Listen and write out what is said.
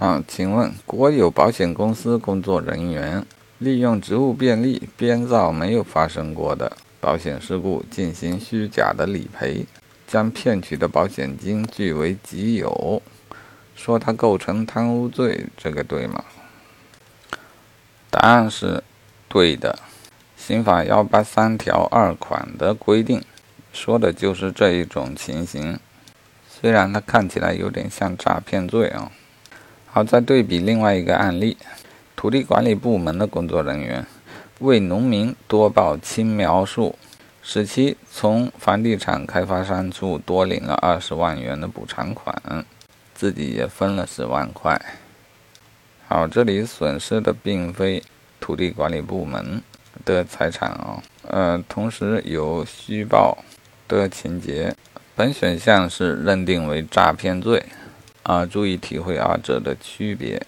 啊，请问国有保险公司工作人员利用职务便利编造没有发生过的保险事故进行虚假的理赔，将骗取的保险金据为己有，说他构成贪污罪，这个对吗？答案是对的。刑法幺八三条二款的规定，说的就是这一种情形。虽然它看起来有点像诈骗罪啊。好，再对比另外一个案例，土地管理部门的工作人员为农民多报青苗树，使其从房地产开发商处多领了二十万元的补偿款，自己也分了十万块。好，这里损失的并非土地管理部门的财产啊，呃，同时有虚报的情节，本选项是认定为诈骗罪。啊，注意体会二者的区别。